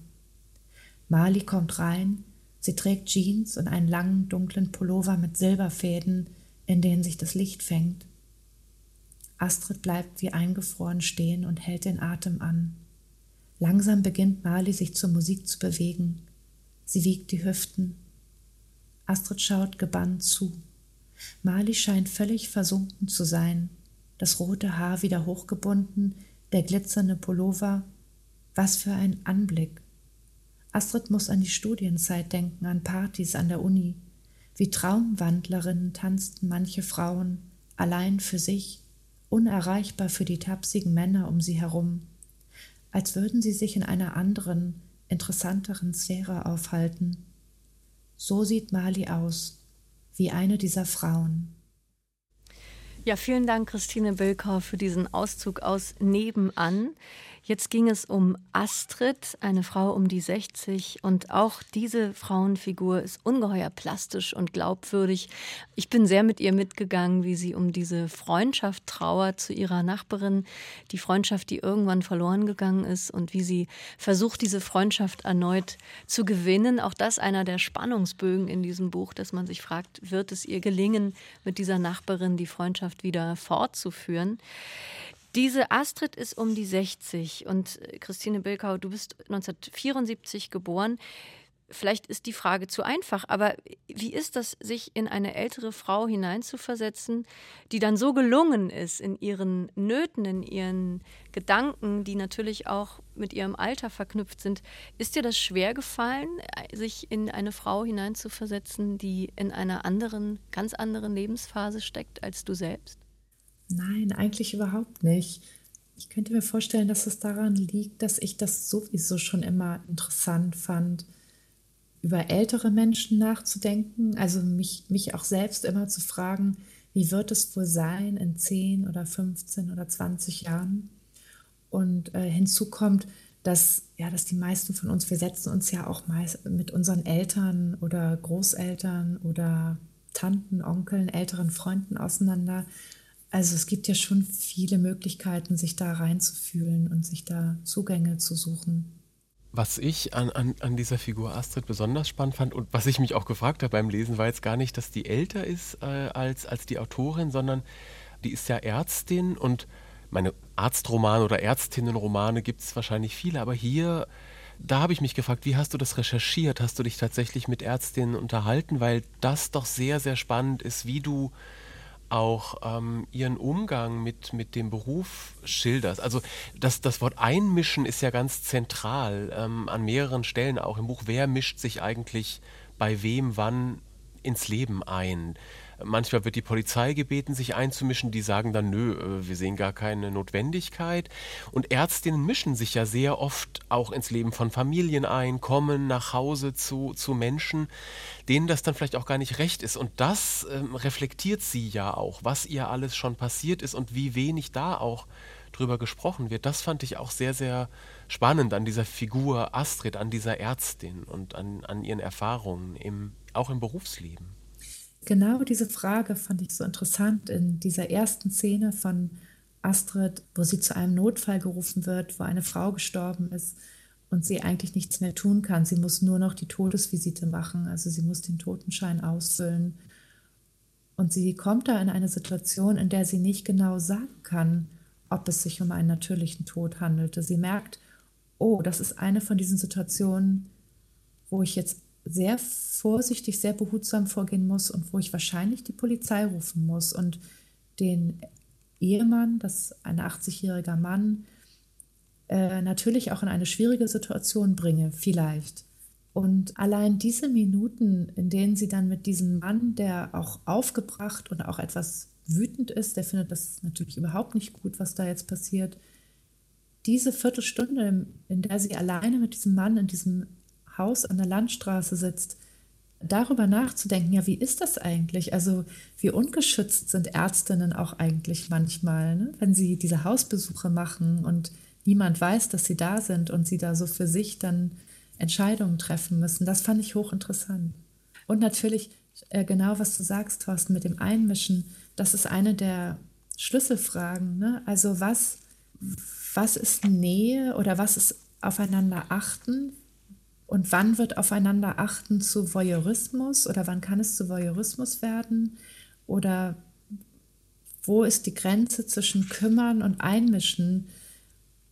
Mali kommt rein, sie trägt Jeans und einen langen, dunklen Pullover mit Silberfäden, in denen sich das Licht fängt. Astrid bleibt wie eingefroren stehen und hält den Atem an. Langsam beginnt Mali sich zur Musik zu bewegen. Sie wiegt die Hüften. Astrid schaut gebannt zu. Mali scheint völlig versunken zu sein, das rote Haar wieder hochgebunden, der glitzernde Pullover. Was für ein Anblick. Astrid muss an die Studienzeit denken, an Partys an der Uni. Wie Traumwandlerinnen tanzten manche Frauen, allein für sich, unerreichbar für die tapsigen Männer um sie herum, als würden sie sich in einer anderen, interessanteren Sphäre aufhalten. So sieht Mali aus, wie eine dieser Frauen. Ja, vielen Dank, Christine Bilkau, für diesen Auszug aus Nebenan. Jetzt ging es um Astrid, eine Frau um die 60. Und auch diese Frauenfigur ist ungeheuer plastisch und glaubwürdig. Ich bin sehr mit ihr mitgegangen, wie sie um diese Freundschaft trauert zu ihrer Nachbarin. Die Freundschaft, die irgendwann verloren gegangen ist und wie sie versucht, diese Freundschaft erneut zu gewinnen. Auch das einer der Spannungsbögen in diesem Buch, dass man sich fragt, wird es ihr gelingen, mit dieser Nachbarin die Freundschaft wieder fortzuführen? Diese Astrid ist um die 60 und äh, Christine Bilkau, du bist 1974 geboren. Vielleicht ist die Frage zu einfach, aber wie ist das, sich in eine ältere Frau hineinzuversetzen, die dann so gelungen ist in ihren Nöten, in ihren Gedanken, die natürlich auch mit ihrem Alter verknüpft sind? Ist dir das schwer gefallen, äh, sich in eine Frau hineinzuversetzen, die in einer anderen, ganz anderen Lebensphase steckt als du selbst? Nein, eigentlich überhaupt nicht. Ich könnte mir vorstellen, dass es daran liegt, dass ich das sowieso schon immer interessant fand, über ältere Menschen nachzudenken, also mich, mich auch selbst immer zu fragen, wie wird es wohl sein in 10 oder 15 oder 20 Jahren? Und äh, hinzu kommt, dass, ja, dass die meisten von uns, wir setzen uns ja auch meist mit unseren Eltern oder Großeltern oder Tanten, Onkeln, älteren Freunden auseinander. Also es gibt ja schon viele Möglichkeiten, sich da reinzufühlen und sich da Zugänge zu suchen. Was ich an, an, an dieser Figur Astrid besonders spannend fand und was ich mich auch gefragt habe beim Lesen, war jetzt gar nicht, dass die älter ist äh, als, als die Autorin, sondern die ist ja Ärztin und meine Arztromane oder Ärztinnenromane gibt es wahrscheinlich viele, aber hier, da habe ich mich gefragt, wie hast du das recherchiert? Hast du dich tatsächlich mit Ärztinnen unterhalten? Weil das doch sehr, sehr spannend ist, wie du auch ähm, ihren Umgang mit, mit dem Beruf schilderst. Also das, das Wort einmischen ist ja ganz zentral ähm, an mehreren Stellen auch im Buch. Wer mischt sich eigentlich bei wem wann ins Leben ein? Manchmal wird die Polizei gebeten, sich einzumischen. Die sagen dann, nö, äh, wir sehen gar keine Notwendigkeit. Und Ärztinnen mischen sich ja sehr oft auch ins Leben von Familien ein, kommen nach Hause zu, zu Menschen, denen das dann vielleicht auch gar nicht recht ist. Und das ähm, reflektiert sie ja auch, was ihr alles schon passiert ist und wie wenig da auch drüber gesprochen wird. Das fand ich auch sehr, sehr spannend an dieser Figur Astrid, an dieser Ärztin und an, an ihren Erfahrungen, im, auch im Berufsleben. Genau diese Frage fand ich so interessant in dieser ersten Szene von Astrid, wo sie zu einem Notfall gerufen wird, wo eine Frau gestorben ist und sie eigentlich nichts mehr tun kann. Sie muss nur noch die Todesvisite machen, also sie muss den Totenschein ausfüllen. Und sie kommt da in eine Situation, in der sie nicht genau sagen kann, ob es sich um einen natürlichen Tod handelte. Sie merkt, oh, das ist eine von diesen Situationen, wo ich jetzt sehr vorsichtig, sehr behutsam vorgehen muss und wo ich wahrscheinlich die Polizei rufen muss und den Ehemann, das ist ein 80-jähriger Mann, äh, natürlich auch in eine schwierige Situation bringe, vielleicht. Und allein diese Minuten, in denen sie dann mit diesem Mann, der auch aufgebracht und auch etwas wütend ist, der findet das natürlich überhaupt nicht gut, was da jetzt passiert, diese Viertelstunde, in der sie alleine mit diesem Mann in diesem Haus an der Landstraße sitzt, darüber nachzudenken, ja, wie ist das eigentlich? Also wie ungeschützt sind Ärztinnen auch eigentlich manchmal, ne? wenn sie diese Hausbesuche machen und niemand weiß, dass sie da sind und sie da so für sich dann Entscheidungen treffen müssen. Das fand ich hochinteressant. Und natürlich, äh, genau was du sagst, Thorsten, mit dem Einmischen, das ist eine der Schlüsselfragen. Ne? Also was, was ist Nähe oder was ist aufeinander achten? Und wann wird aufeinander achten zu Voyeurismus oder wann kann es zu Voyeurismus werden? Oder wo ist die Grenze zwischen Kümmern und Einmischen?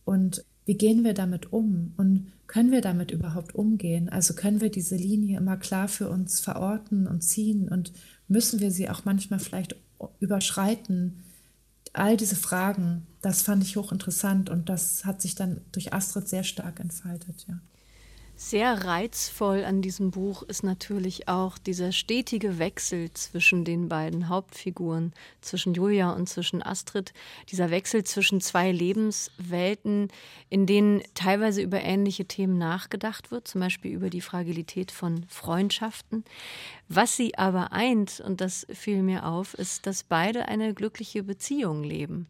Und wie gehen wir damit um? Und können wir damit überhaupt umgehen? Also können wir diese Linie immer klar für uns verorten und ziehen? Und müssen wir sie auch manchmal vielleicht überschreiten? All diese Fragen, das fand ich hochinteressant und das hat sich dann durch Astrid sehr stark entfaltet, ja. Sehr reizvoll an diesem Buch ist natürlich auch dieser stetige Wechsel zwischen den beiden Hauptfiguren, zwischen Julia und zwischen Astrid, dieser Wechsel zwischen zwei Lebenswelten, in denen teilweise über ähnliche Themen nachgedacht wird, zum Beispiel über die Fragilität von Freundschaften. Was sie aber eint, und das fiel mir auf, ist, dass beide eine glückliche Beziehung leben.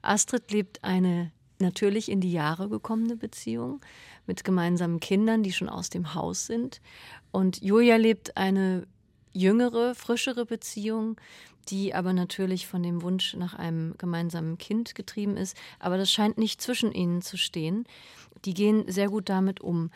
Astrid lebt eine natürlich in die Jahre gekommene Beziehung mit gemeinsamen Kindern, die schon aus dem Haus sind. Und Julia lebt eine jüngere, frischere Beziehung, die aber natürlich von dem Wunsch nach einem gemeinsamen Kind getrieben ist. Aber das scheint nicht zwischen ihnen zu stehen. Die gehen sehr gut damit um.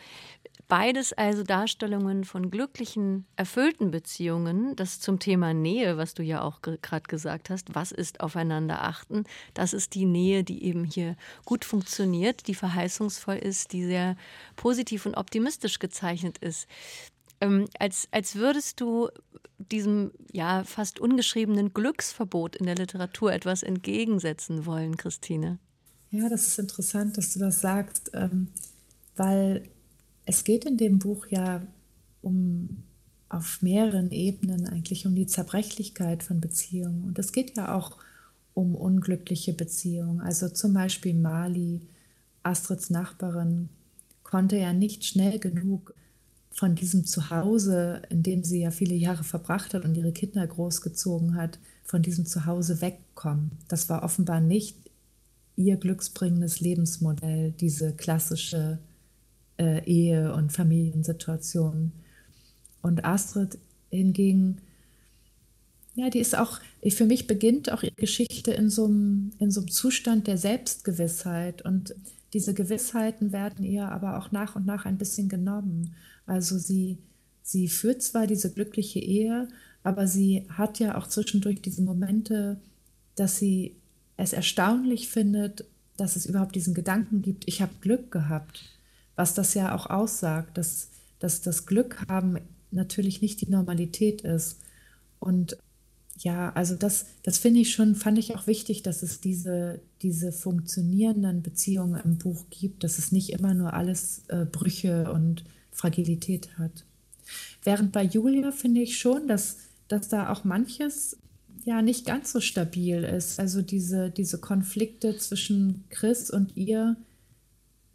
Beides also Darstellungen von glücklichen, erfüllten Beziehungen. Das zum Thema Nähe, was du ja auch gerade gesagt hast. Was ist aufeinander achten? Das ist die Nähe, die eben hier gut funktioniert, die verheißungsvoll ist, die sehr positiv und optimistisch gezeichnet ist. Ähm, als, als würdest du diesem ja fast ungeschriebenen Glücksverbot in der Literatur etwas entgegensetzen wollen, Christine. Ja, das ist interessant, dass du das sagst, ähm, weil es geht in dem Buch ja um auf mehreren Ebenen eigentlich um die Zerbrechlichkeit von Beziehungen. Und es geht ja auch um unglückliche Beziehungen. Also zum Beispiel Mali, Astrids Nachbarin, konnte ja nicht schnell genug von diesem Zuhause, in dem sie ja viele Jahre verbracht hat und ihre Kinder großgezogen hat, von diesem Zuhause wegkommen. Das war offenbar nicht ihr glücksbringendes Lebensmodell, diese klassische äh, Ehe- und Familiensituationen. Und Astrid hingegen, ja, die ist auch, für mich beginnt auch ihre Geschichte in so einem, in so einem Zustand der Selbstgewissheit. Und diese Gewissheiten werden ihr aber auch nach und nach ein bisschen genommen. Also sie, sie führt zwar diese glückliche Ehe, aber sie hat ja auch zwischendurch diese Momente, dass sie es erstaunlich findet, dass es überhaupt diesen Gedanken gibt, ich habe Glück gehabt was das ja auch aussagt, dass, dass das Glück haben natürlich nicht die Normalität ist. Und ja, also das, das finde ich schon, fand ich auch wichtig, dass es diese, diese funktionierenden Beziehungen im Buch gibt, dass es nicht immer nur alles äh, Brüche und Fragilität hat. Während bei Julia finde ich schon, dass, dass da auch manches ja nicht ganz so stabil ist. Also diese, diese Konflikte zwischen Chris und ihr,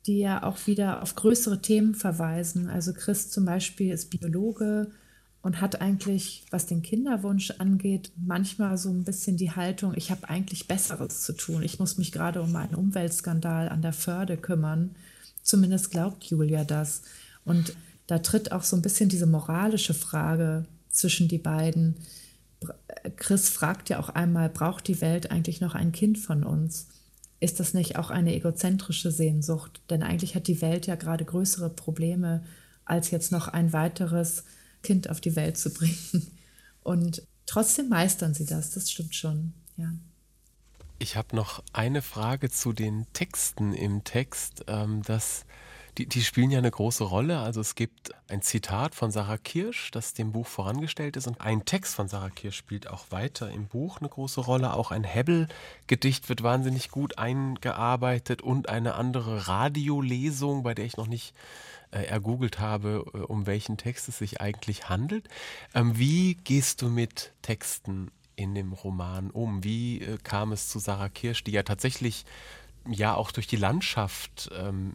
die ja auch wieder auf größere Themen verweisen. Also Chris zum Beispiel ist Biologe und hat eigentlich, was den Kinderwunsch angeht, manchmal so ein bisschen die Haltung, ich habe eigentlich Besseres zu tun. Ich muss mich gerade um einen Umweltskandal an der Förde kümmern. Zumindest glaubt Julia das. Und da tritt auch so ein bisschen diese moralische Frage zwischen die beiden. Chris fragt ja auch einmal, braucht die Welt eigentlich noch ein Kind von uns? Ist das nicht auch eine egozentrische Sehnsucht? Denn eigentlich hat die Welt ja gerade größere Probleme, als jetzt noch ein weiteres Kind auf die Welt zu bringen. Und trotzdem meistern sie das, das stimmt schon, ja. Ich habe noch eine Frage zu den Texten im Text. Ähm, die, die spielen ja eine große Rolle. Also es gibt ein Zitat von Sarah Kirsch, das dem Buch vorangestellt ist. Und ein Text von Sarah Kirsch spielt auch weiter im Buch eine große Rolle. Auch ein Hebbel-Gedicht wird wahnsinnig gut eingearbeitet und eine andere Radiolesung, bei der ich noch nicht äh, ergoogelt habe, äh, um welchen Text es sich eigentlich handelt. Ähm, wie gehst du mit Texten in dem Roman um? Wie äh, kam es zu Sarah Kirsch, die ja tatsächlich ja auch durch die Landschaft, ähm,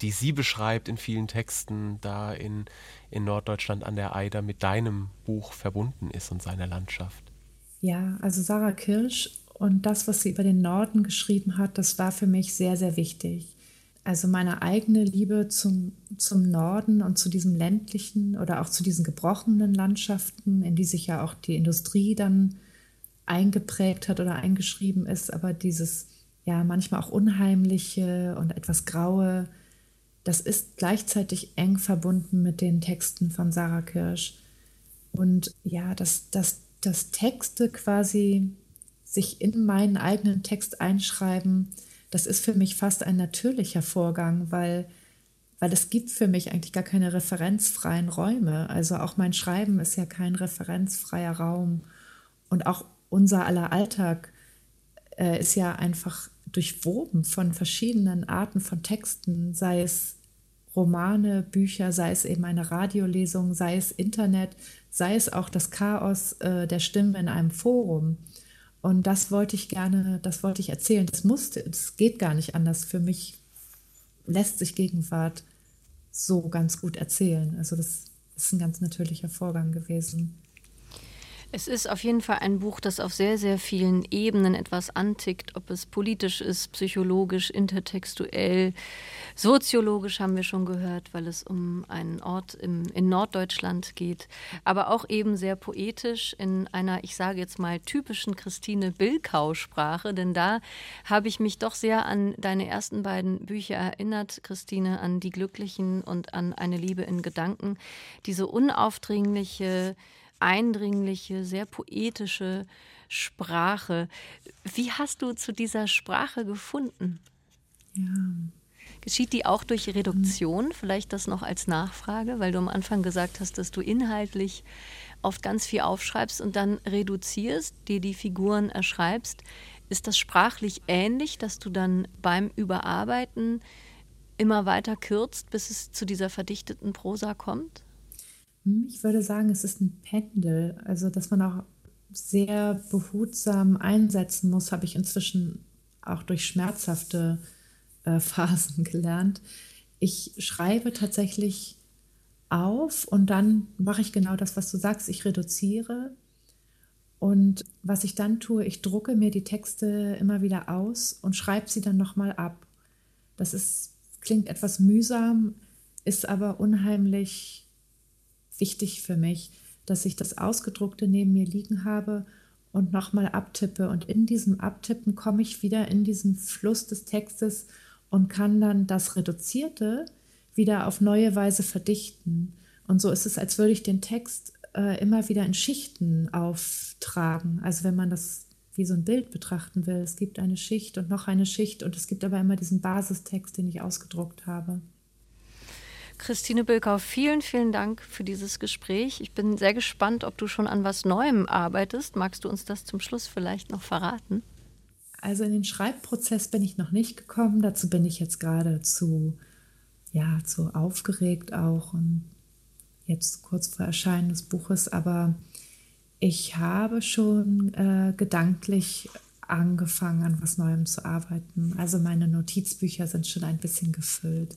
die sie beschreibt in vielen Texten, da in, in Norddeutschland an der Eider mit deinem Buch verbunden ist und seiner Landschaft. Ja, also Sarah Kirsch und das, was sie über den Norden geschrieben hat, das war für mich sehr, sehr wichtig. Also meine eigene Liebe zum, zum Norden und zu diesem ländlichen oder auch zu diesen gebrochenen Landschaften, in die sich ja auch die Industrie dann eingeprägt hat oder eingeschrieben ist, aber dieses ja manchmal auch unheimliche und etwas graue, das ist gleichzeitig eng verbunden mit den Texten von Sarah Kirsch. Und ja, dass, dass, dass Texte quasi sich in meinen eigenen Text einschreiben, das ist für mich fast ein natürlicher Vorgang, weil, weil es gibt für mich eigentlich gar keine referenzfreien Räume. Also auch mein Schreiben ist ja kein referenzfreier Raum. Und auch unser aller Alltag äh, ist ja einfach durchwoben von verschiedenen Arten von Texten, sei es Romane, Bücher, sei es eben eine Radiolesung, sei es Internet, sei es auch das Chaos äh, der Stimmen in einem Forum. Und das wollte ich gerne, das wollte ich erzählen. Das musste, das geht gar nicht anders. Für mich lässt sich Gegenwart so ganz gut erzählen. Also das ist ein ganz natürlicher Vorgang gewesen. Es ist auf jeden Fall ein Buch, das auf sehr, sehr vielen Ebenen etwas antickt, ob es politisch ist, psychologisch, intertextuell, soziologisch haben wir schon gehört, weil es um einen Ort im, in Norddeutschland geht, aber auch eben sehr poetisch in einer, ich sage jetzt mal, typischen Christine Bilkau-Sprache, denn da habe ich mich doch sehr an deine ersten beiden Bücher erinnert, Christine, an Die Glücklichen und an Eine Liebe in Gedanken. Diese unaufdringliche, eindringliche, sehr poetische Sprache. Wie hast du zu dieser Sprache gefunden? Ja. Geschieht die auch durch Reduktion? Vielleicht das noch als Nachfrage, weil du am Anfang gesagt hast, dass du inhaltlich oft ganz viel aufschreibst und dann reduzierst, dir die Figuren erschreibst. Ist das sprachlich ähnlich, dass du dann beim Überarbeiten immer weiter kürzt, bis es zu dieser verdichteten Prosa kommt? Ich würde sagen, es ist ein Pendel. Also, dass man auch sehr behutsam einsetzen muss, habe ich inzwischen auch durch schmerzhafte äh, Phasen gelernt. Ich schreibe tatsächlich auf und dann mache ich genau das, was du sagst. Ich reduziere. Und was ich dann tue, ich drucke mir die Texte immer wieder aus und schreibe sie dann nochmal ab. Das ist, klingt etwas mühsam, ist aber unheimlich wichtig für mich, dass ich das Ausgedruckte neben mir liegen habe und nochmal abtippe. Und in diesem Abtippen komme ich wieder in diesen Fluss des Textes und kann dann das Reduzierte wieder auf neue Weise verdichten. Und so ist es, als würde ich den Text äh, immer wieder in Schichten auftragen. Also wenn man das wie so ein Bild betrachten will. Es gibt eine Schicht und noch eine Schicht und es gibt aber immer diesen Basistext, den ich ausgedruckt habe. Christine Bilkau, vielen, vielen Dank für dieses Gespräch. Ich bin sehr gespannt, ob du schon an was Neuem arbeitest. Magst du uns das zum Schluss vielleicht noch verraten? Also in den Schreibprozess bin ich noch nicht gekommen. Dazu bin ich jetzt gerade zu, ja, zu aufgeregt auch und jetzt kurz vor Erscheinen des Buches. Aber ich habe schon äh, gedanklich angefangen, an was Neuem zu arbeiten. Also meine Notizbücher sind schon ein bisschen gefüllt.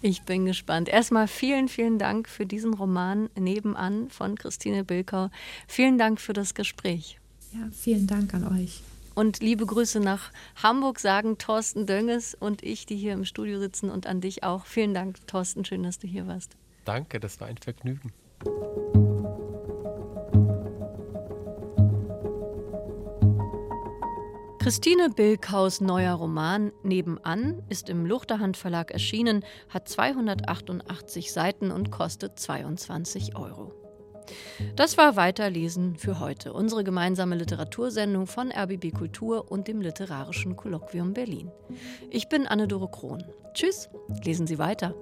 Ich bin gespannt. Erstmal vielen, vielen Dank für diesen Roman Nebenan von Christine Bilkau. Vielen Dank für das Gespräch. Ja, vielen Dank an euch. Und liebe Grüße nach Hamburg sagen Thorsten Dönges und ich, die hier im Studio sitzen und an dich auch. Vielen Dank, Thorsten. Schön, dass du hier warst. Danke, das war ein Vergnügen. Christine Bilkaus neuer Roman Nebenan ist im Luchterhand Verlag erschienen, hat 288 Seiten und kostet 22 Euro. Das war Weiterlesen für heute, unsere gemeinsame Literatursendung von RBB Kultur und dem Literarischen Kolloquium Berlin. Ich bin Anne-Dore Krohn. Tschüss, lesen Sie weiter.